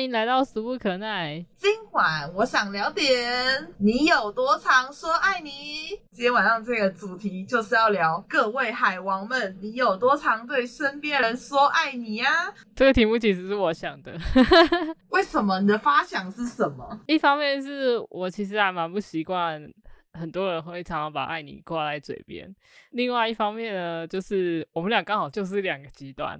欢迎来到俗不可耐。今晚我想聊点你有多常说爱你。今天晚上这个主题就是要聊各位海王们，你有多常对身边人说爱你呀、这个题目其实是我想的，为什么？你的发想是什么？一方面是我其实还蛮不习惯。很多人会常常把“爱你”挂在嘴边，另外一方面呢，就是我们俩刚好就是两个极端。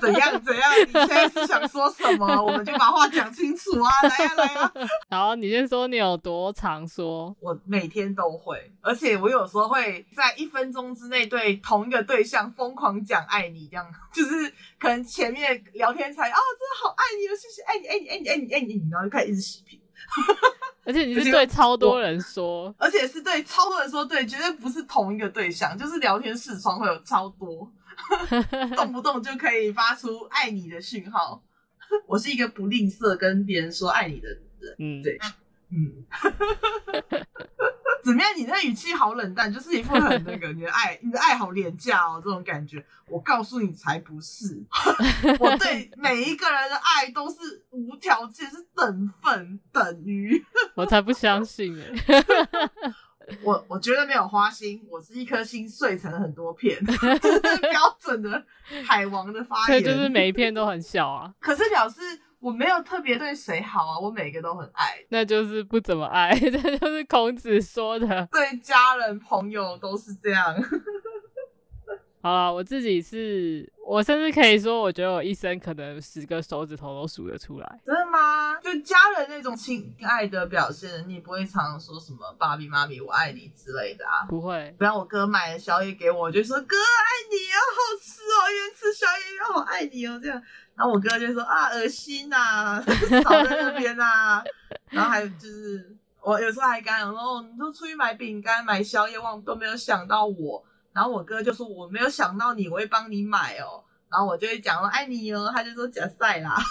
怎样 怎样？你现在是想说什么？我们就把话讲清楚啊！来呀、来呀、然后你先说你有多常说，我每天都会，而且我有时候会在一分钟之内对同一个对象疯狂讲爱你，这样 就是可能前面聊天才哦，真的好爱你哦，谢谢，爱你，爱你，爱你，爱你，爱你，然后就开始一直洗屏，而且你是对超多人说，而且是对超多人说，对，绝对不是同一个对象，就是聊天视窗会有超多，动不动就可以发出爱你的讯号。我是一个不吝啬跟别人说爱你的人，嗯，对嗯，怎么样？你那语气好冷淡，就是一副很那个，你的爱，你的爱好廉价哦，这种感觉。我告诉你，才不是。我对每一个人的爱都是无条件，是等份等于。我才不相信哎、我我绝对没有花心，我是一颗心碎成很多片，这 是标准的海王的发言。所以就是每一片都很小啊，可是表示我没有特别对谁好啊，我每个都很爱，那就是不怎么爱，这就是孔子说的。对家人朋友都是这样。好了，我自己是，我甚至可以说，我觉得我一生可能十个手指头都数得出来。真的吗？就家人那种亲爱的表现，你不会常常说什么“爸比妈咪我爱你”之类的啊？不会，不然我哥买了宵夜给我，我就说哥爱你啊，好吃哦，一边吃宵夜又好爱你哦，这样。然后我哥就说啊，恶心呐、扫在那边呐、然后还有就是我有时候还跟他讲说，哦，你都出去买饼干、买宵夜，忘都没有想到我。然后我哥就说我没有想到你，我会帮你买哦。然后我就会讲说爱你哦，他就说假赛啦。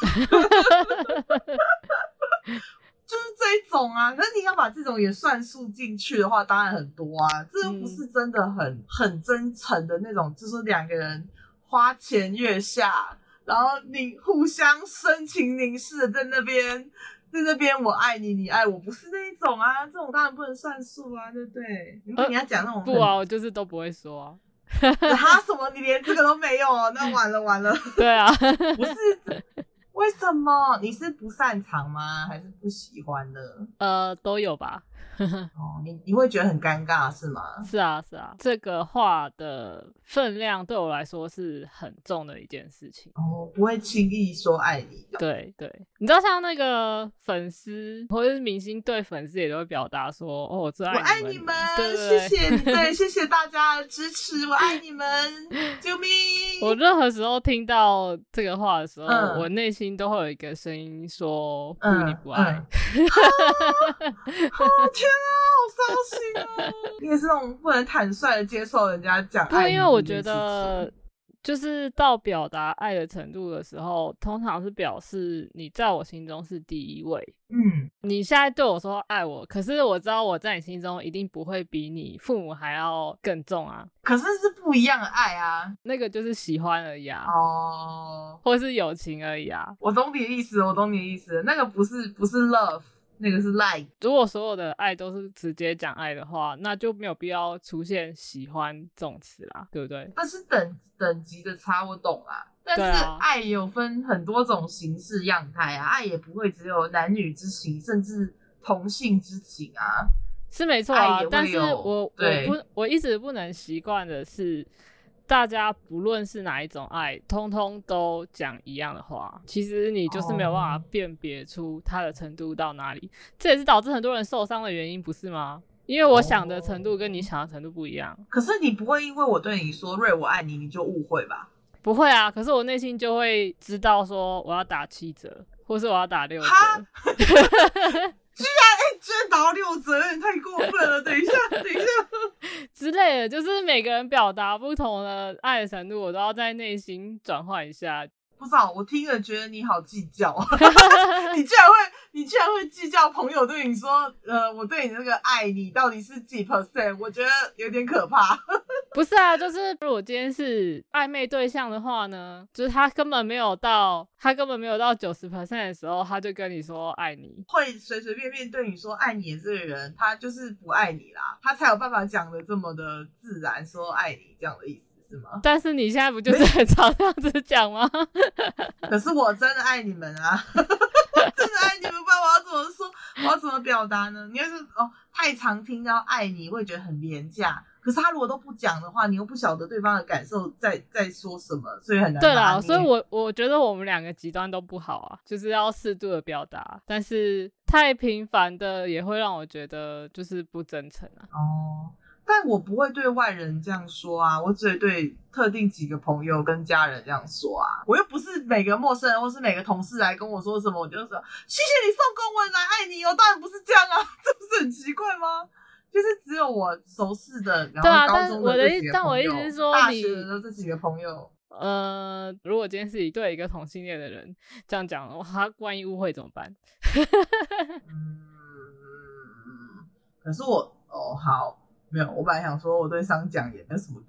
就是这一种啊，可是你要把这种也算数进去的话，当然很多啊，这又不是真的很、很真诚的那种，就是两个人花前月下，然后你互相深情凝视的在那边，在那边我爱你，你爱我，不是那一种啊，这种当然不能算数啊，对不对？如果你要讲那种不啊，我就是都不会说啊。很，哈什么，你连这个都没有哦，那完了完了，对啊，不是。为什么？你是不擅长吗？还是不喜欢呢？呃，都有吧。哦，你你会觉得很尴尬是吗？是啊，是啊，这个话的分量对我来说是很重的一件事情。哦，不会轻易说爱你的。对对，你知道像那个粉丝或者是明星对粉丝也都会表达说：“哦，我最爱我爱你你们，对对对谢谢你，对，谢谢大家的支持，我爱你们，救命！我任何时候听到这个话的时候，嗯我内心都会有一个声音说：“不，嗯你不爱。天啊，好伤心哦！你也是那种不能坦率的接受人家讲不，爱因为我觉得，就是到表达爱的程度的时候，通常是表示你在我心中是第一位。嗯，你现在对我说爱我，可是我知道我在你心中一定不会比你父母还要更重啊。可是是不一样的爱啊。那个就是喜欢而已啊，哦，或是友情而已啊。我懂你的意思，我懂你的意思，那个不是不是 love，那个是 like。如果所有的爱都是直接讲爱的话，那就没有必要出现喜欢这种词啦，对不对？但是等等级的差，我懂啦。但是爱有分很多种形式样态啊，爱也不会只有男女之情，甚至同性之情啊。是没错啊但是我我不我一直不能习惯的是，大家不论是哪一种爱，通通都讲一样的话。其实你就是没有办法哦辨别出它的程度到哪里，这也是导致很多人受伤的原因，不是吗？因为我想的程度跟你想的程度不一样。可是你不会因为我对你说“瑞我爱你”，你就误会吧？不会啊，可是我内心就会知道说我要打七折，或是我要打六折。哈哎、居然打到六折，有点太过分了。等一下，等一下，之类的，就是每个人表达不同的爱的程度，我都要在内心转换一下。不知道，我听了觉得你好计较，你居然会，你居然会计较朋友对你说，呃，我对你那个爱你到底是几 percent？我觉得有点可怕。不是啊，就是如果今天是暧昧对象的话呢，就是他根本没有到，他根本没有到九十 percent 的时候，他就跟你说爱你，会随随便便对你说爱你的这个人，他就是不爱你啦，他才有办法讲的这么的自然，说爱你这样的意思。是吗？但是你现在不就是很常这样子讲吗？可是我真的爱你们啊，真的爱你们，不然我要怎么说？我要怎么表达呢？你要是哦，太常听到爱你，会觉得很廉价。可是他如果都不讲的话，你又不晓得对方的感受在在说什么，所以很难。对啦，所以我我觉得我们两个极端都不好啊，就是要适度的表达，但是太频繁的也会让我觉得就是不真诚啊。哦。但我不会对外人这样说啊，我只会对特定几个朋友跟家人这样说啊。我又不是每个陌生人或是每个同事来跟我说什么，我就说谢谢你送公文来爱你哦。当然不是这样啊，这不是很奇怪吗？就是只有我熟识的，然后高中的这几个朋友，大学的这几个朋友。呃，如果今天是一对一个同性恋的人这样讲，他万一误会怎么办？嗯，可是我哦好。没有，我本来想说我对商讲也没什么，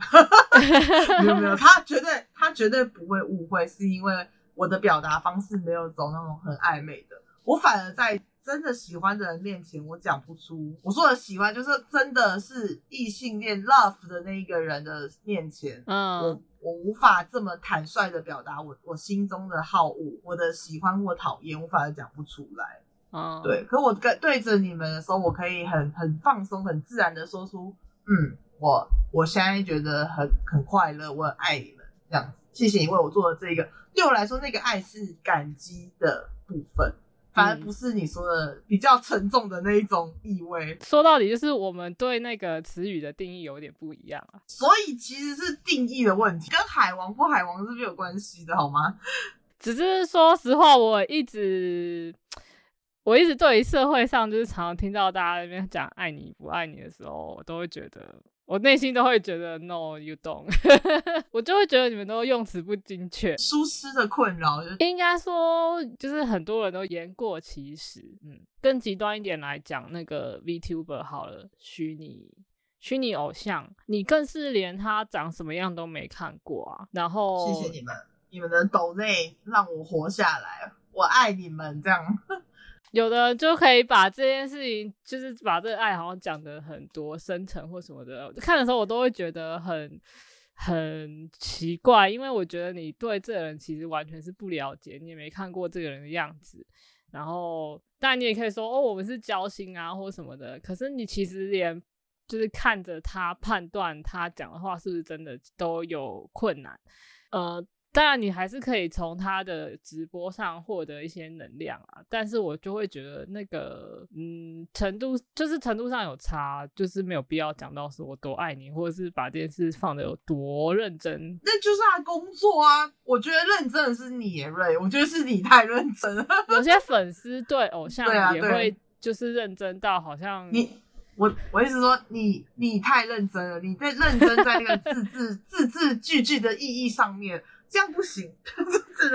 没 有没有，他绝对他绝对不会误会，是因为我的表达方式没有走那种很暧昧的，我反而在真的喜欢的人面前，我讲不出。我说的喜欢，就是真的是异性恋 love 的那一个人的面前，嗯，我我无法这么坦率的表达我我心中的好恶，我的喜欢或讨厌，我反而讲不出来。嗯，对，可我跟对着你们的时候，我可以很很放松、很自然的说出，嗯，我我现在觉得很很快乐，我很爱你们，这样子，谢谢你为我做的这个，对我来说，那个爱是感激的部分，反而不是你说的比较沉重的那一种意味。说到底，就是我们对那个词语的定义有点不一样啊，所以其实是定义的问题，跟海王不海王是没有关系的，好吗？只是说实话，我一直。我一直对于社会上就是常常听到大家那边讲爱你不爱你的时候，我都会觉得，我内心都会觉得 no you don't，我就会觉得你们都用词不精确，疏失的困扰。应该说就是很多人都言过其实，嗯，更极端一点来讲，那个 VTuber 好了，虚拟虚拟偶像，你更是连他长什么样都没看过啊。然后谢谢你们，你们的抖内让我活下来，我爱你们这样。有的就可以把这件事情，就是把这个爱好讲的很多深沉或什么的。看的时候我都会觉得很很奇怪，因为我觉得你对这个人其实完全是不了解，你也没看过这个人的样子。然后当然你也可以说哦，我们是交心啊或什么的。可是你其实连就是看着他判断他讲的话是不是真的都有困难，呃。当然，你还是可以从他的直播上获得一些能量啊，但是我就会觉得那个，嗯，程度就是程度上有差，就是没有必要讲到说我多爱你，或者是把这件事放的有多认真。那就是他工作啊，我觉得认真的是你，瑞，我觉得是你太认真了。有些粉丝对偶像也会就是认真到好像你，我我意思说你你太认真了，你在认真在那个字字 字字句句的意义上面。这样 不行，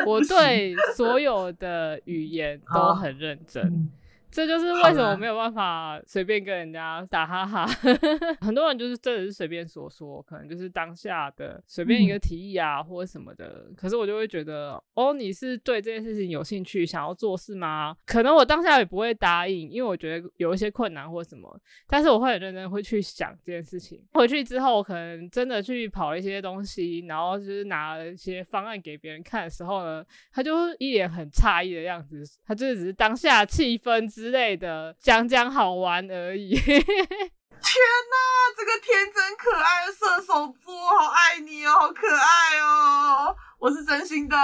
我对所有的语言都很认真。这就是为什么没有办法随便跟人家打哈哈。很多人就是真的是随便说说，可能就是当下的随便一个提议啊，或者什么的。可是我就会觉得，哦，你是对这件事情有兴趣，想要做事吗？可能我当下也不会答应，因为我觉得有一些困难或什么。但是我会很认真会去想这件事情。回去之后，可能真的去跑一些东西，然后就是拿了一些方案给别人看的时候呢，他就一脸很诧异的样子。他就是只是当下气氛之。之类的讲讲好玩而已。天哪，这个天真可爱的射手座，好爱你哦，好可爱哦，我是真心的。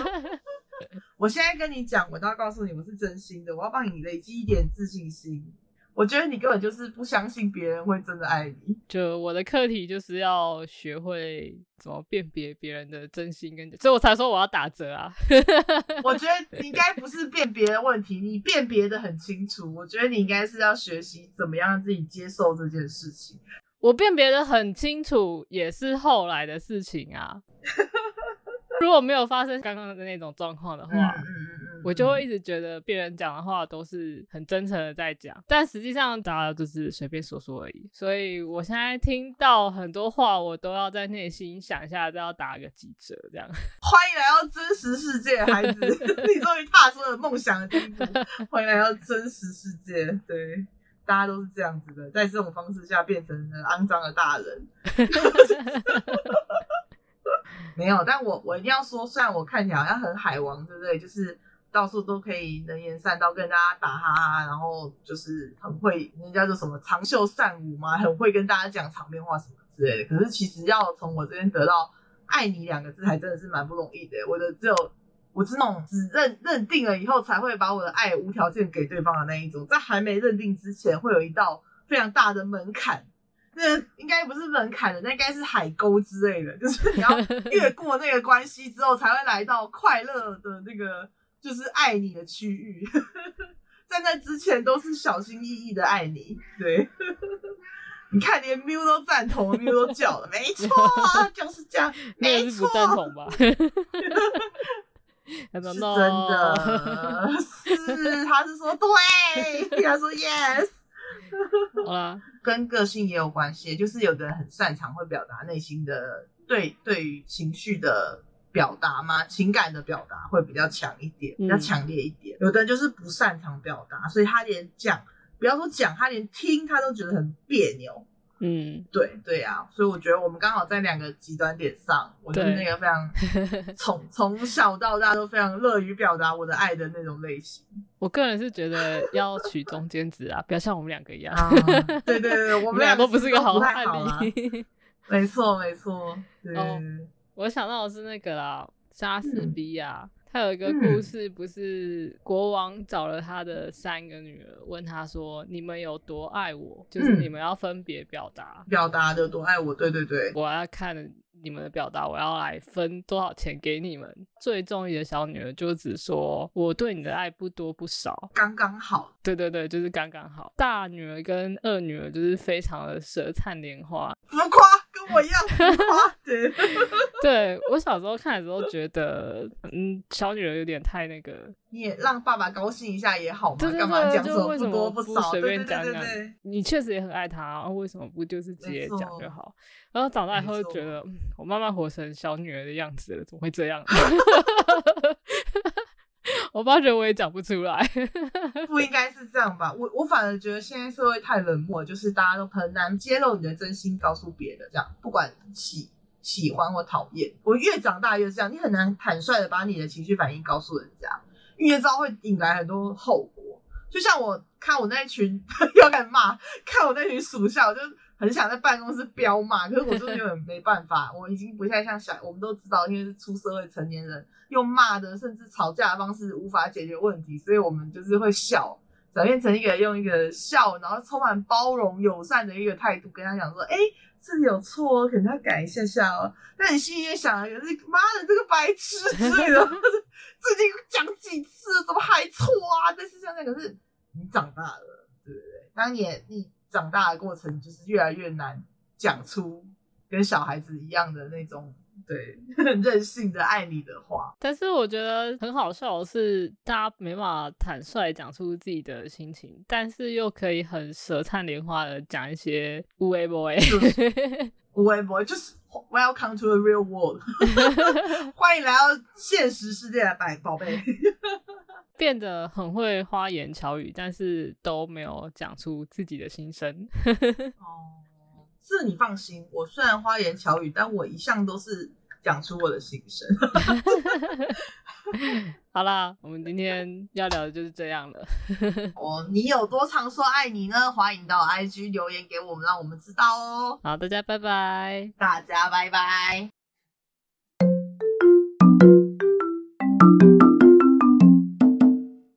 我现在跟你讲，我都要告诉你，我是真心的，我要帮你累积一点自信心。我觉得你根本就是不相信别人会真的爱你。就我的课题就是要学会怎么辨别别人的真心跟，所以我才说我要打折啊。我觉得应该不是辨别的问题，你辨别的很清楚。我觉得你应该是要学习怎么样自己接受这件事情。我辨别的很清楚，也是后来的事情啊。如果没有发生刚刚的那种状况的话，嗯嗯嗯。我就会一直觉得别人讲的话都是很真诚的在讲，但实际上大家就是随便说说而已。所以我现在听到很多话，我都要在内心想一下，再要打个几折这样。欢迎来到真实世界，孩子，你终于踏出了梦想的第一步。欢迎来到真实世界，对，大家都是这样子的，在这种方式下变成了肮脏的大人。没有，但我我一定要说，虽然我看起来好像很海王，对不对？就是到处都可以能言善道，跟大家打哈哈，然后就是很会，人家叫什么长袖善舞嘛，很会跟大家讲场面话什么之类的。可是其实要从我这边得到“爱你”两个字，还真的是蛮不容易的。我的只有我是那种只认认定了以后才会把我的爱无条件给对方的那一种，在还没认定之前，会有一道非常大的门槛。那应该不是门槛的，那应该是海沟之类的，就是你要越过那个关系之后，才会来到快乐的那个，就是爱你的区域。在那之前都是小心翼翼的爱你。对，你看连喵都赞同，喵都叫了，没错，就是这样，没错，不赞同吧？是真的，是，他是说对，他说 yes。好啦，跟个性也有关系，就是有的人很擅长会表达内心的对对于情绪的表达嘛，情感的表达会比较强一点，比较强烈一点。有的人就是不擅长表达，所以他连讲，不要说讲，他连听他都觉得很别扭。嗯，对对呀，所以我觉得我们刚好在两个极端点上，我是那个非常 从从小到大都非常乐于表达我的爱的那种类型。我个人是觉得要取中间值啊，不要像我们两个一样。对对对，我们俩都不是一个好案例。没错没错，对。我想到的是那个啦，莎士比亚。他有一个故事，不是国王找了他的三个女儿，问他说：“你们有多爱我？就是你们要分别表达，表达的多爱我。”对对对，我要看。你们的表达，我要来分多少钱给你们。最中意的小女儿就只说我对你的爱不多不少，刚刚好。对对对，就是刚刚好。大女儿跟二女儿就是非常的舌灿莲花，浮夸，跟我一样。对，对我小时候看的时候觉得，嗯，小女儿有点太那个。你也让爸爸高兴一下也好嘛，干嘛讲说不多不少？随便讲讲。你确实也很爱他，为什么不就是直接讲就好？然后长大以后就觉得，我慢慢活成小女儿的样子了，怎么会这样？我发觉我也讲不出来，不应该是这样吧？我我反而觉得现在社会太冷漠，就是大家都很难揭露你的真心，告诉别人。这样不管喜喜欢或讨厌，我越长大越是这样，你很难坦率的把你的情绪反应告诉人家，因为知道会引来很多后果。就像我看我那群 又敢骂，看我那群属下，就。很想在办公室飙骂，可是我就是 有点没办法。我已经不太像小，我们都知道，因为是出社会成年人，用骂的甚至吵架的方式无法解决问题，所以我们就是会笑，转变成一个用一个笑，然后充满包容、友善的一个态度跟他讲说：“哎，这里有错，可能要改一下下哦。”但你心里也想，可是妈的这个白痴之类的，最近讲几次，怎么还错啊？但是现在可是你长大了，对不对？当年你。长大的过程就是越来越难讲出跟小孩子一样的那种对 任性的爱你的话。但是我觉得很好笑的是，大家没办法坦率讲出自己的心情，但是又可以很舌灿莲花的讲一些无为 boy，无为 boy 就是 Welcome to the real world，欢迎来到现实世界的百宝贝。变得很会花言巧语，但是都没有讲出自己的心声。哦，这你放心，我虽然花言巧语，但我一向都是讲出我的心声。好啦，我们今天要聊的就是这样了。哦，你有多常说爱你呢？欢迎到 IG 留言给我们，让我们知道哦。好，大家拜拜，大家拜拜。